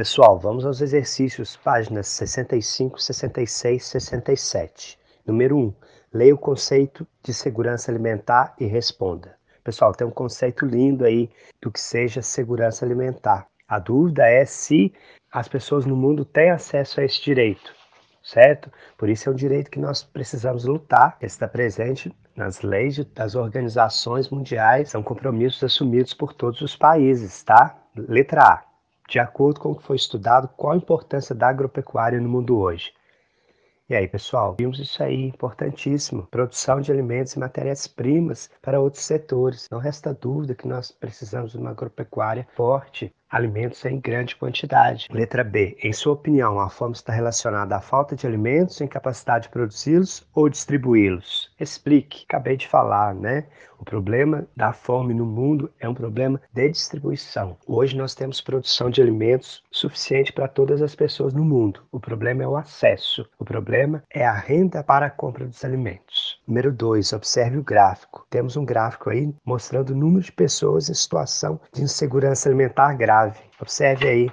Pessoal, vamos aos exercícios, páginas 65, 66, 67. Número 1. Leia o conceito de segurança alimentar e responda. Pessoal, tem um conceito lindo aí do que seja segurança alimentar. A dúvida é se as pessoas no mundo têm acesso a esse direito, certo? Por isso é um direito que nós precisamos lutar, que está presente nas leis das organizações mundiais, são compromissos assumidos por todos os países, tá? Letra A. De acordo com o que foi estudado, qual a importância da agropecuária no mundo hoje? E aí, pessoal, vimos isso aí, importantíssimo. Produção de alimentos e matérias-primas para outros setores. Não resta dúvida que nós precisamos de uma agropecuária forte, alimentos em grande quantidade. Letra B. Em sua opinião, a fome está relacionada à falta de alimentos, incapacidade de produzi-los ou distribuí-los? Explique. Acabei de falar, né? O problema da fome no mundo é um problema de distribuição. Hoje nós temos produção de alimentos suficiente para todas as pessoas no mundo. O problema é o acesso. O problema é a renda para a compra dos alimentos. Número 2, observe o gráfico. Temos um gráfico aí mostrando o número de pessoas em situação de insegurança alimentar grave. Observe aí,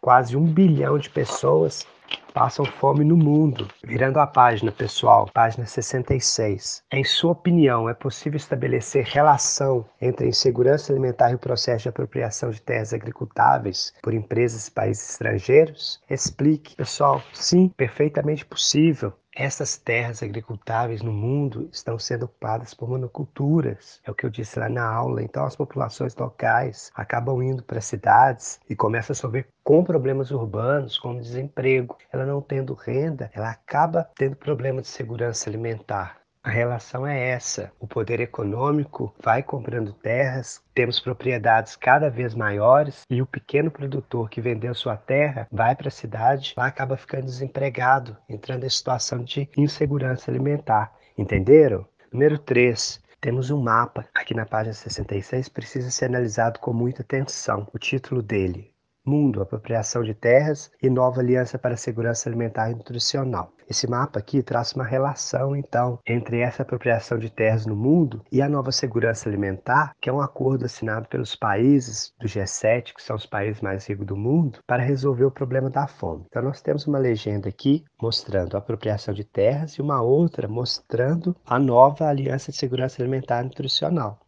quase um bilhão de pessoas passam fome no mundo. Virando a página, pessoal, página 66. Em sua opinião, é possível estabelecer relação entre a insegurança alimentar e o processo de apropriação de terras agricultáveis por empresas e países estrangeiros? Explique. Pessoal, sim, perfeitamente possível. Essas terras agricultáveis no mundo estão sendo ocupadas por monoculturas. É o que eu disse lá na aula. Então, as populações locais acabam indo para cidades e começam a sofrer com problemas urbanos, como desemprego. Ela não tendo renda, ela acaba tendo problema de segurança alimentar. A relação é essa. O poder econômico vai comprando terras, temos propriedades cada vez maiores e o pequeno produtor que vendeu sua terra vai para a cidade, lá acaba ficando desempregado, entrando em situação de insegurança alimentar. Entenderam? Número 3. Temos um mapa aqui na página 66, precisa ser analisado com muita atenção. O título dele: Mundo, apropriação de terras e nova aliança para a segurança alimentar e nutricional. Esse mapa aqui traça uma relação, então, entre essa apropriação de terras no mundo e a nova segurança alimentar, que é um acordo assinado pelos países do G7, que são os países mais ricos do mundo, para resolver o problema da fome. Então, nós temos uma legenda aqui mostrando a apropriação de terras e uma outra mostrando a nova aliança de segurança alimentar e nutricional.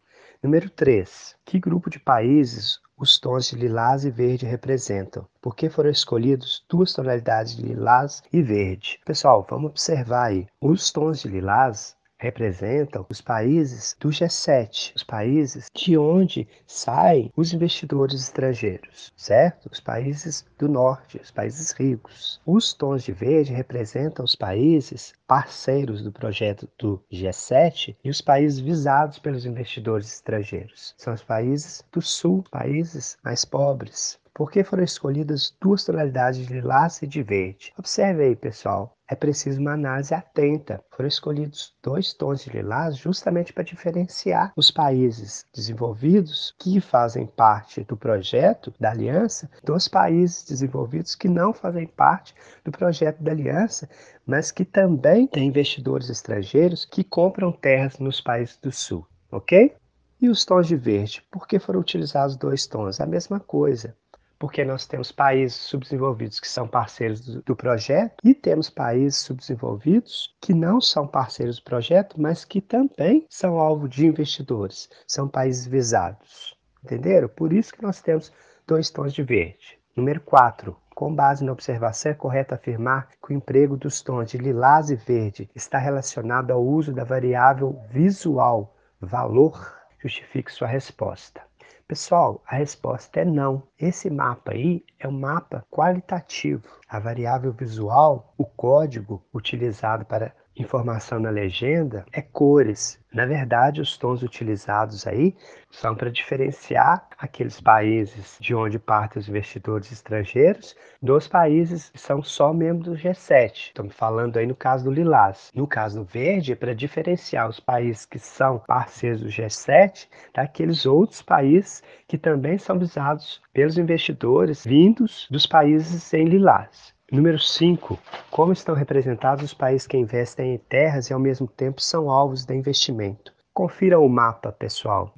Número 3. Que grupo de países os tons de lilás e verde representam. Por que foram escolhidos duas tonalidades de lilás e verde? Pessoal, vamos observar aí. Os tons de lilás representam os países do G7, os países de onde saem os investidores estrangeiros, certo? Os países do norte, os países ricos. Os tons de verde representam os países parceiros do projeto do G7 e os países visados pelos investidores estrangeiros. São os países do sul, países mais pobres, por que foram escolhidas duas tonalidades de lilás e de verde? Observe aí, pessoal. É preciso uma análise atenta. Foram escolhidos dois tons de lilás justamente para diferenciar os países desenvolvidos que fazem parte do projeto da aliança dos países desenvolvidos que não fazem parte do projeto da aliança, mas que também têm investidores estrangeiros que compram terras nos países do sul, ok? E os tons de verde? Por que foram utilizados dois tons? A mesma coisa porque nós temos países subdesenvolvidos que são parceiros do, do, projeto e temos países subdesenvolvidos que não são parceiros do projeto, mas que também são alvo de investidores, são países visados. Entenderam? Por isso que nós temos dois tons de verde. Número 4. Com base na observação, é correto afirmar que o emprego dos tons de lilás e verde está relacionado ao uso da variável visual, valor. Justifique sua resposta. Pessoal, a resposta é não. Esse mapa aí é um mapa qualitativo. A variável visual, o código utilizado para informação na legenda é cores. Na verdade, os tons utilizados aí são para diferenciar aqueles países de onde partem os investidores estrangeiros dos países que são só membros do G7. Estamos falando aí no caso do lilás. No caso do verde, é para diferenciar os países que são parceiros do G7 daqueles outros países que também são visados pelos investidores vindos dos países em lilás. Número 5. Como estão representados os países que investem em terras e ao mesmo tempo são alvos de investimento? Confira o mapa, pessoal.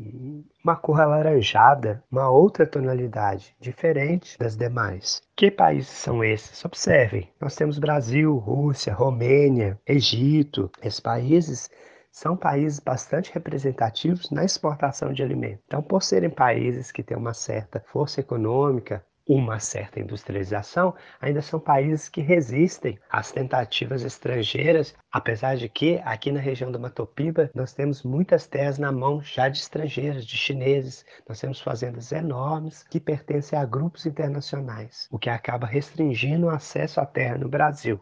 Uma cor alaranjada, uma outra tonalidade, diferente das demais. Que países são esses? Observem. Nós temos Brasil, Rússia, Romênia, Egito. Esses países são países bastante representativos na exportação de alimentos. Então, por serem países que têm uma certa força econômica, uma certa industrialização, ainda são países que resistem às tentativas estrangeiras, apesar de que aqui na região do Matopiba nós temos muitas terras na mão já de estrangeiros, de chineses. Nós temos fazendas enormes que pertencem a grupos internacionais, o que acaba restringindo o acesso à terra no Brasil.